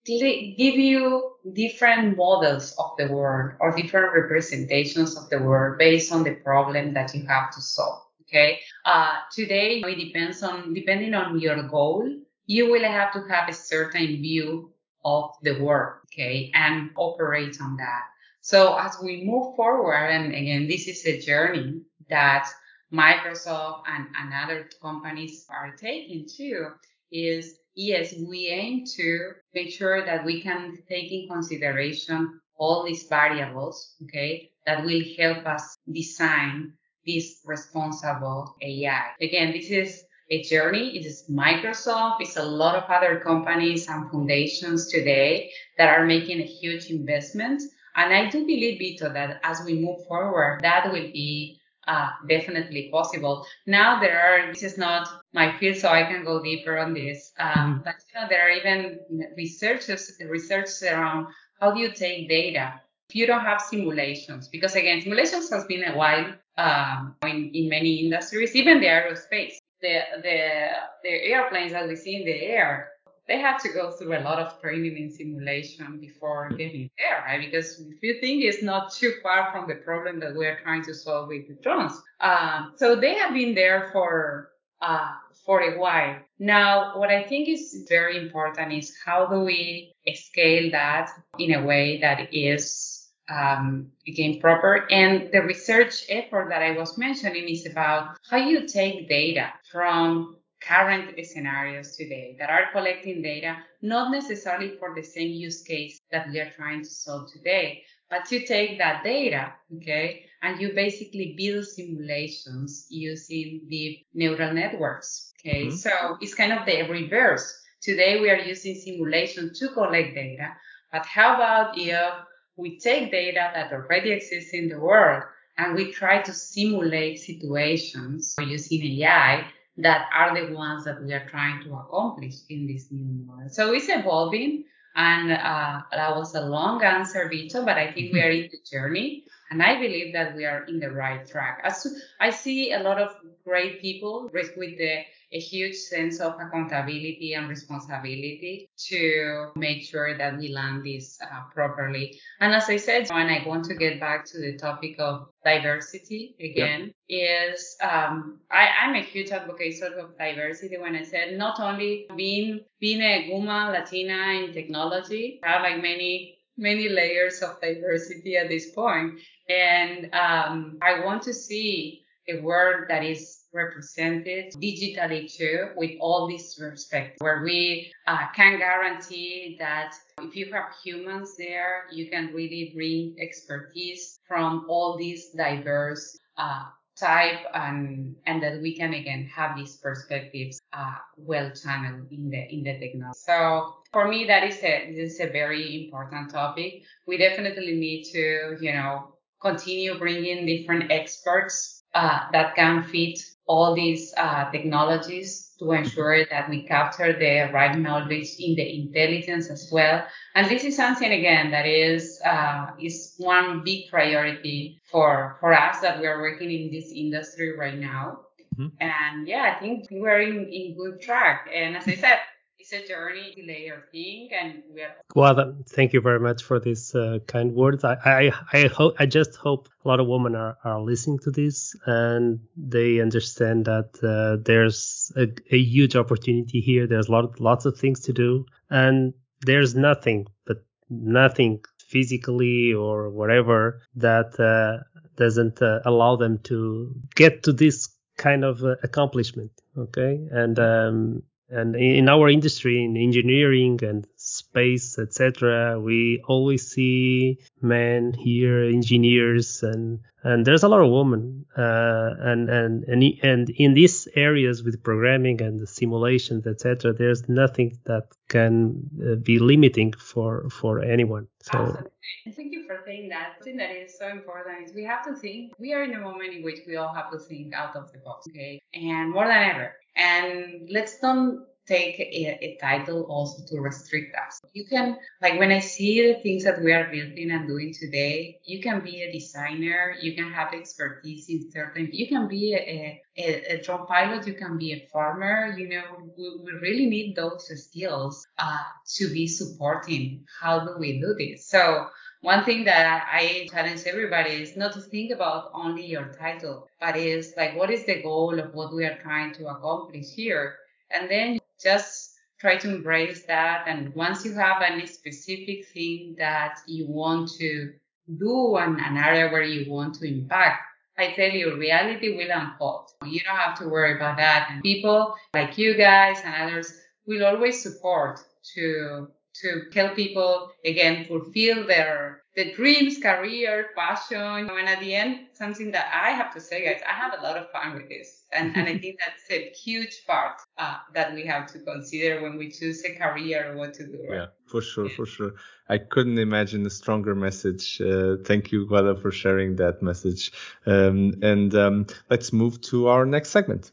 give you different models of the world or different representations of the world based on the problem that you have to solve. Okay. Uh, today it depends on depending on your goal, you will have to have a certain view of the world. Okay, and operate on that. So as we move forward, and again, this is a journey that Microsoft and, and other companies are taking too is yes, we aim to make sure that we can take in consideration all these variables, okay, that will help us design this responsible AI. Again, this is a journey. It is Microsoft. It's a lot of other companies and foundations today that are making a huge investment. And I do believe, Vito, that as we move forward, that will be uh, definitely possible. Now there are, this is not my field, so I can go deeper on this. Uh, mm-hmm. But you know, there are even researchers, research around how do you take data if you don't have simulations? Because again, simulations has been a while um, in, in many industries, even the aerospace. The, the, the airplanes that we see in the air, they have to go through a lot of training and simulation before getting there, right? Because if you think it's not too far from the problem that we're trying to solve with the drones. Um, so they have been there for, uh, for a while. Now, what I think is very important is how do we scale that in a way that is um, again proper. And the research effort that I was mentioning is about how you take data from current scenarios today that are collecting data, not necessarily for the same use case that we are trying to solve today, but you take that data, okay, and you basically build simulations using deep neural networks, okay? Mm-hmm. So it's kind of the reverse. Today we are using simulation to collect data, but how about if we take data that already exists in the world and we try to simulate situations using AI that are the ones that we are trying to accomplish in this new model. So it's evolving. And uh, that was a long answer, Vito, but I think we are in the journey. And I believe that we are in the right track. As I see a lot of great people with the a huge sense of accountability and responsibility to make sure that we land this uh, properly. And as I said, and I want to get back to the topic of diversity again, is um, I, am a huge advocate sort of diversity when I said not only being being a woman Latina in technology, I have like many many layers of diversity at this point, and um, I want to see a world that is represented digitally too with all these perspectives where we uh, can guarantee that if you have humans there, you can really bring expertise from all these diverse uh, type and and that we can again have these perspectives uh, well channeled in the in the technology. So for me, that is a this is a very important topic. We definitely need to you know continue bringing different experts uh, that can fit all these uh, technologies to ensure that we capture the right knowledge in the intelligence as well. And this is something again that is uh, is one big priority for for us that we are working in this industry right now. Mm-hmm. And yeah, I think we're in, in good track. And as I said, it's a journey layer thing and we are well thank you very much for these uh, kind words. I i i hope i just hope a lot of women are, are listening to this and they understand that uh, there's a, a, huge opportunity here. There's a lot lots of things to do and there's nothing but nothing physically or whatever that uh, doesn't uh, allow them to get to this kind of uh, accomplishment okay? And um, and in our industry in engineering and space etc we always see men here engineers and and there's a lot of women uh, and and and and in these areas with programming and the simulations etc there's nothing that can uh, be limiting for for anyone. So Absolutely. thank you for saying that. Thing that is so important is we have to think we are in a moment in which we all have to think out of the box okay? And more than ever and let's don't take a, a, title also to restrict us. You can, like when I see the things that we are building and doing today, you can be a designer, you can have expertise in certain, you can be a, a, a drone pilot, you can be a farmer, you know, we, we really need those skills uh, to be supporting. How do we do this? So one thing that I challenge everybody is not to think about only your title, but is like, what is the goal of what we are trying to accomplish here? And then just try to embrace that. And once you have any specific thing that you want to do and an area where you want to impact, I tell you, reality will unfold. You don't have to worry about that. And people like you guys and others will always support to to help people again fulfill their the dreams, career, passion. And at the end, something that I have to say, guys, I have a lot of fun with this. And, and I think that's a huge part uh, that we have to consider when we choose a career or what to do. Right? Yeah, for sure, for sure. I couldn't imagine a stronger message. Uh, thank you, Guada, for sharing that message. Um, and um, let's move to our next segment.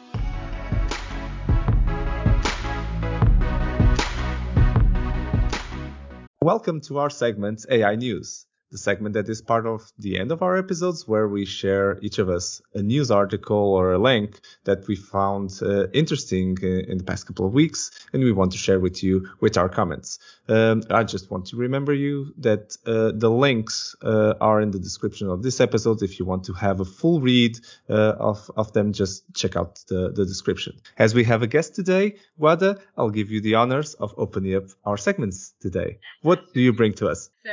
Welcome to our segment AI News, the segment that is part of the end of our episodes where we share each of us a news article or a link that we found uh, interesting in the past couple of weeks and we want to share with you with our comments. Um, I just want to remember you that uh, the links uh, are in the description of this episode. If you want to have a full read uh, of, of them, just check out the, the description. As we have a guest today, Guada, I'll give you the honors of opening up our segments today. What do you bring to us? So,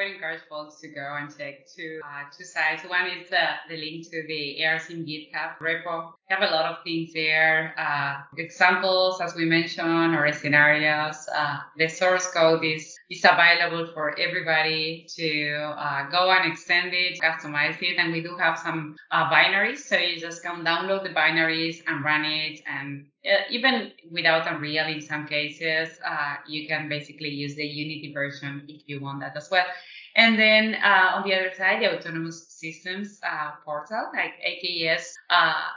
would encourage folks to go and check two uh, two sites. One is the, the link to the AirSim GitHub repo. We have a lot of things there, uh, examples as we mentioned, or scenarios. Uh, the source code is is available for everybody to uh, go and extend it, customize it, and we do have some uh, binaries. So you just can download the binaries and run it and uh, even without Unreal in some cases, uh, you can basically use the Unity version if you want that as well. And then uh, on the other side, the autonomous systems uh, portal, like AKS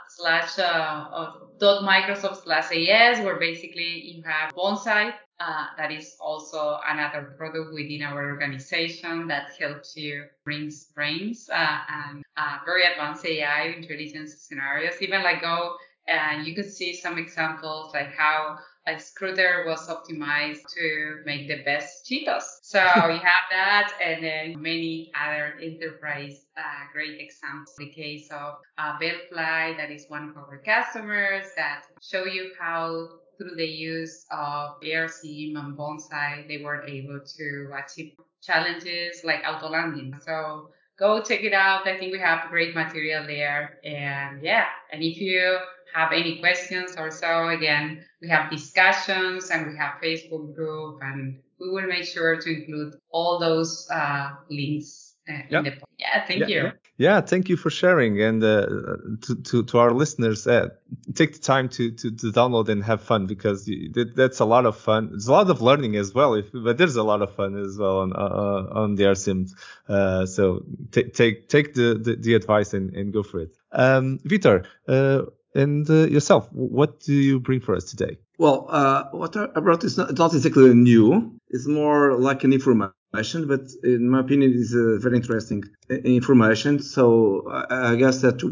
slash dot Microsoft slash AS, where basically you have Bonsai. That is also another product within our organization that helps you bring brains and very advanced AI intelligence scenarios. Even like go and you could see some examples like how a Scooter was optimized to make the best Cheetos. So you have that and then many other enterprise uh, great examples. The case of uh, Bellfly, that is one of our customers that show you how through the use of AirSim and Bonsai, they were able to achieve challenges like auto landing. So go check it out. I think we have great material there. And yeah, and if you have any questions or so, again, we have discussions and we have Facebook group and we will make sure to include all those uh, links uh, yeah. in the yeah thank yeah, you yeah. yeah, thank you for sharing and uh, to, to, to our listeners uh, take the time to, to, to download and have fun because that's a lot of fun it's a lot of learning as well if, but there's a lot of fun as well on uh, on the AirSims uh, so t- take take the, the, the advice and, and go for it um, Vitor uh, and yourself what do you bring for us today well, uh, what I brought is not, not, exactly new. It's more like an information, but in my opinion, it's a very interesting uh, information. So I, I guess that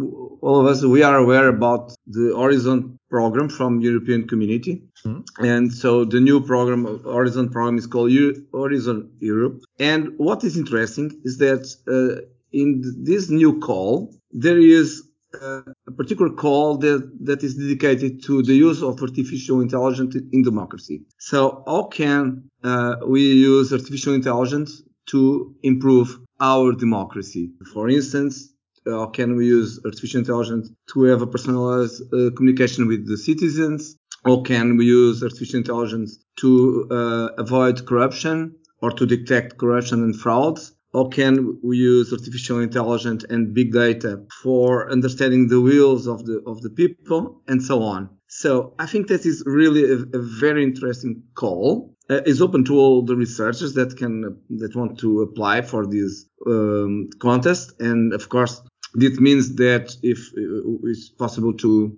all of us, we are aware about the Horizon program from European Community. Mm-hmm. And so the new program, Horizon program is called Horizon Europe. And what is interesting is that uh, in this new call, there is uh, a particular call that, that is dedicated to the use of artificial intelligence in democracy. So how can uh, we use artificial intelligence to improve our democracy? For instance, how can we use artificial intelligence to have a personalized uh, communication with the citizens? Or can we use artificial intelligence to uh, avoid corruption or to detect corruption and frauds? How can we use artificial intelligence and big data for understanding the wills of the of the people and so on? So i think that is really a, a very interesting call. Uh, it's open to all the researchers that can that want to apply for this um, contest. And of course this means that if uh, it's possible to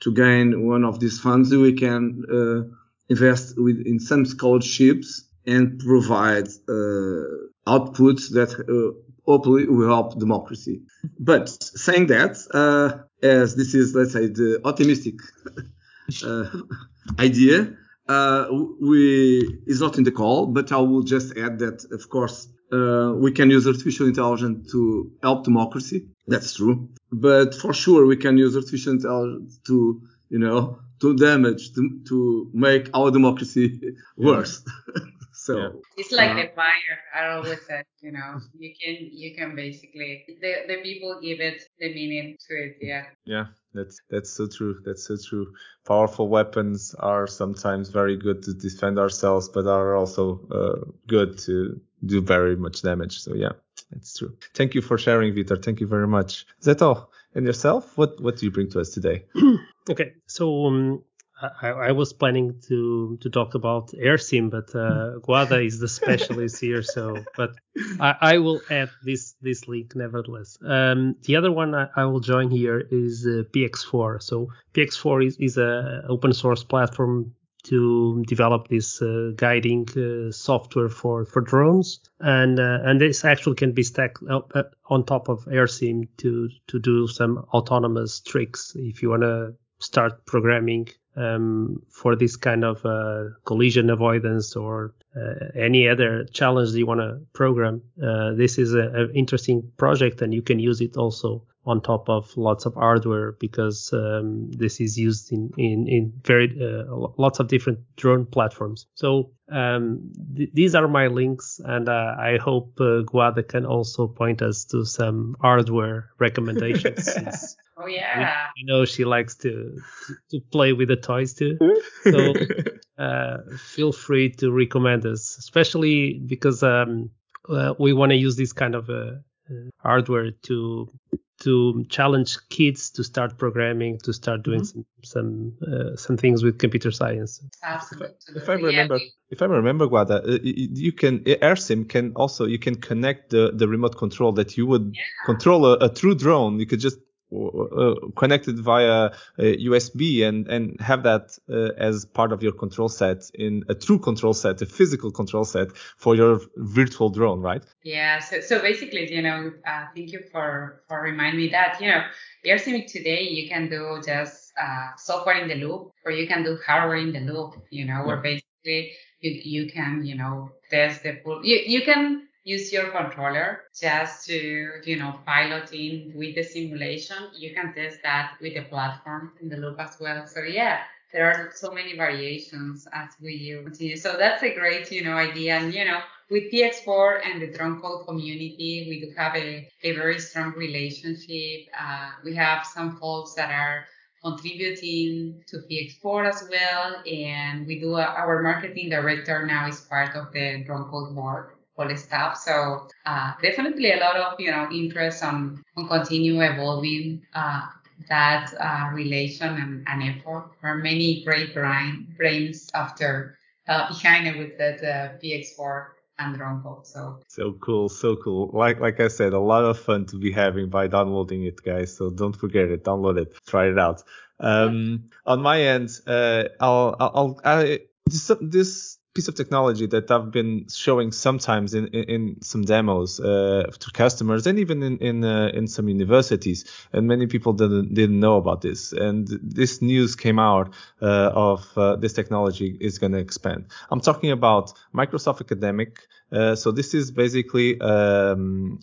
to gain one of these funds we can uh, invest with, in some scholarships and provide uh, outputs that uh, hopefully will help democracy. But saying that, uh, as this is, let's say, the optimistic uh, idea, uh, we is not in the call, but I will just add that, of course, uh, we can use artificial intelligence to help democracy. That's true. But for sure, we can use artificial intelligence to, you know, to damage, to, to make our democracy worse. So yeah. it's like uh, the fire. I always said, you know, you can you can basically the the people give it the meaning to it. Yeah. Yeah. That's that's so true. That's so true. Powerful weapons are sometimes very good to defend ourselves, but are also uh, good to do very much damage. So yeah, that's true. Thank you for sharing, Vitor. Thank you very much. Is that all? And yourself, what what do you bring to us today? okay, so um, I, I, was planning to to talk about AirSim, but uh, Guada is the specialist here. So, but I, I, will add this this link nevertheless. Um, the other one I, I, will join here is uh, PX4. So PX4 is is a open source platform to develop this uh, guiding uh, software for for drones, and uh, and this actually can be stacked up, on top of AirSim to to do some autonomous tricks if you want to start programming um, for this kind of uh, collision avoidance or uh, any other challenge you want to program. Uh, this is an interesting project and you can use it also on top of lots of hardware because um, this is used in in, in very uh, lots of different drone platforms. So um, th- these are my links, and uh, I hope uh, Guada can also point us to some hardware recommendations. oh yeah, you know she likes to, to, to play with the toys too. So uh, feel free to recommend us, especially because um, uh, we want to use this kind of uh, hardware to to challenge kids to start programming, to start doing mm-hmm. some some uh, some things with computer science. Absolutely. If I remember, yeah. if I remember, Guada, uh, you can AirSim can also you can connect the the remote control that you would yeah. control a, a true drone. You could just uh, connected via USB uh, and and have that uh, as part of your control set in a true control set, a physical control set for your virtual drone, right? Yeah. So so basically, you know, uh, thank you for for reminding me that you know, AirSim today you can do just uh, software in the loop, or you can do hardware in the loop. You know, yeah. where basically you you can you know test the full. You you can use your controller just to, you know, pilot in with the simulation. You can test that with the platform in the loop as well. So yeah, there are so many variations as we continue. So that's a great, you know, idea. And, you know, with PX4 and the Dronecode community, we do have a, a very strong relationship. Uh, we have some folks that are contributing to PX4 as well, and we do uh, our marketing director now is part of the Dronecode board the stuff. So uh, definitely a lot of you know interest on on continue evolving uh, that uh, relation and, and effort. There are many great brain, brains after uh, behind it with that uh, PX4 and drone. So so cool, so cool. Like like I said, a lot of fun to be having by downloading it, guys. So don't forget it, download it, try it out. Um, on my end, uh, I'll I'll I, this, this piece of technology that I've been showing sometimes in, in, in some demos uh, to customers and even in in, uh, in some universities. And many people didn't didn't know about this. And this news came out uh, of uh, this technology is going to expand. I'm talking about Microsoft Academic. Uh, so this is basically um,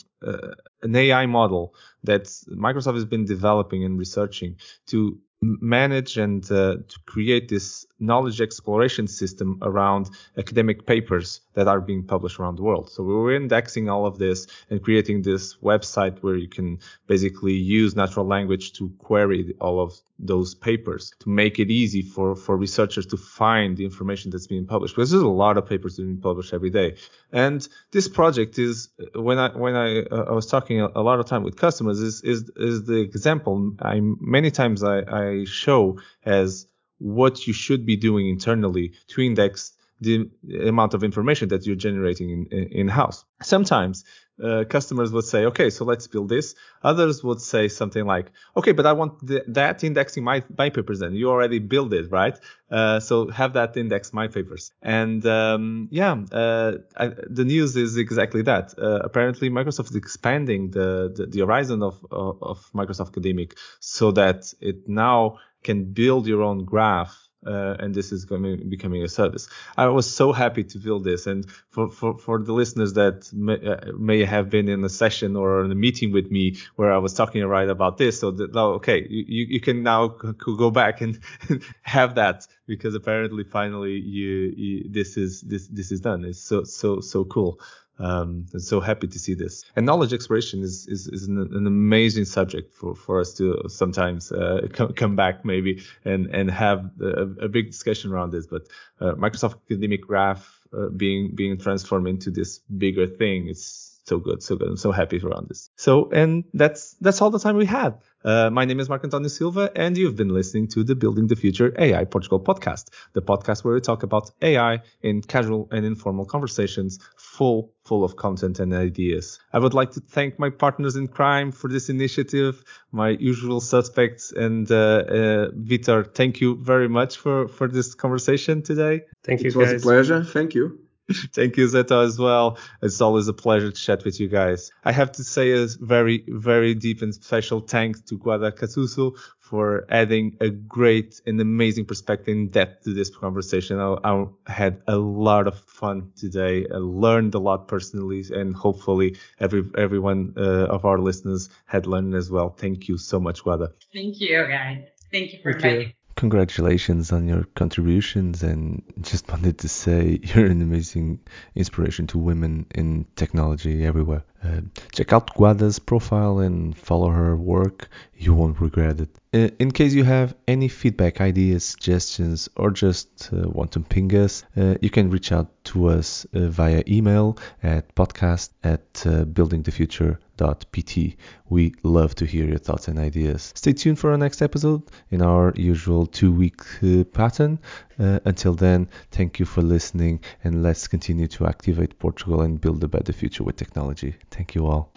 an AI model that Microsoft has been developing and researching to manage and uh, to create this knowledge exploration system around academic papers that are being published around the world. So we were indexing all of this and creating this website where you can basically use natural language to query all of those papers to make it easy for, for researchers to find the information that's being published because there's a lot of papers being published every day. And this project is when I when I, uh, I was talking a, a, lot of time with customers is is is the example I many times I, I show as what you should be doing internally to index the amount of information that you're generating in, in house. Sometimes uh, customers would say, okay, so let's build this. Others would say something like, okay, but I want the, that indexing my, my papers then. You already built it, right? Uh, so have that index my papers. And um, yeah, uh, I, the news is exactly that. Uh, apparently, Microsoft is expanding the, the, the horizon of, of, of Microsoft Academic so that it now can build your own graph uh, and this is coming, becoming a service. I was so happy to build this, and for for, for the listeners that may, uh, may have been in a session or in a meeting with me where I was talking right about this, so that oh, okay, you, you can now go back and have that because apparently finally you, you this is this this is done. It's so so so cool. Um, I'm so happy to see this. And knowledge exploration is is, is an, an amazing subject for, for us to sometimes uh, come, come back maybe and and have a, a big discussion around this. But uh, Microsoft Academic Graph uh, being being transformed into this bigger thing, it's so good, so good. I'm so happy around this. So and that's that's all the time we had. Uh, my name is Marco Antonio Silva, and you've been listening to the Building the Future AI Portugal podcast, the podcast where we talk about AI in casual and informal conversations, full full of content and ideas. I would like to thank my partners in crime for this initiative, my usual suspects, and uh, uh, Vitor. Thank you very much for for this conversation today. Thank you. It was a pleasure. Thank you. Thank you, Zeta, as well. It's always a pleasure to chat with you guys. I have to say a very, very deep and special thanks to Guada Casuso for adding a great and amazing perspective and depth to this conversation. I, I, had a lot of fun today. I learned a lot personally, and hopefully every everyone uh, of our listeners had learned as well. Thank you so much, Guada. Thank you, guys. Thank you for inviting congratulations on your contributions and just wanted to say you're an amazing inspiration to women in technology everywhere. Uh, check out Guada's profile and follow her work. You won't regret it. Uh, in case you have any feedback, ideas, suggestions, or just uh, want to ping us, uh, you can reach out to us uh, via email at podcast at buildingthefuture.pt. We love to hear your thoughts and ideas. Stay tuned for our next episode in our usual two week pattern. until then, thank you for listening and let's continue to activate Portugal and build a better future with technology. Thank you all.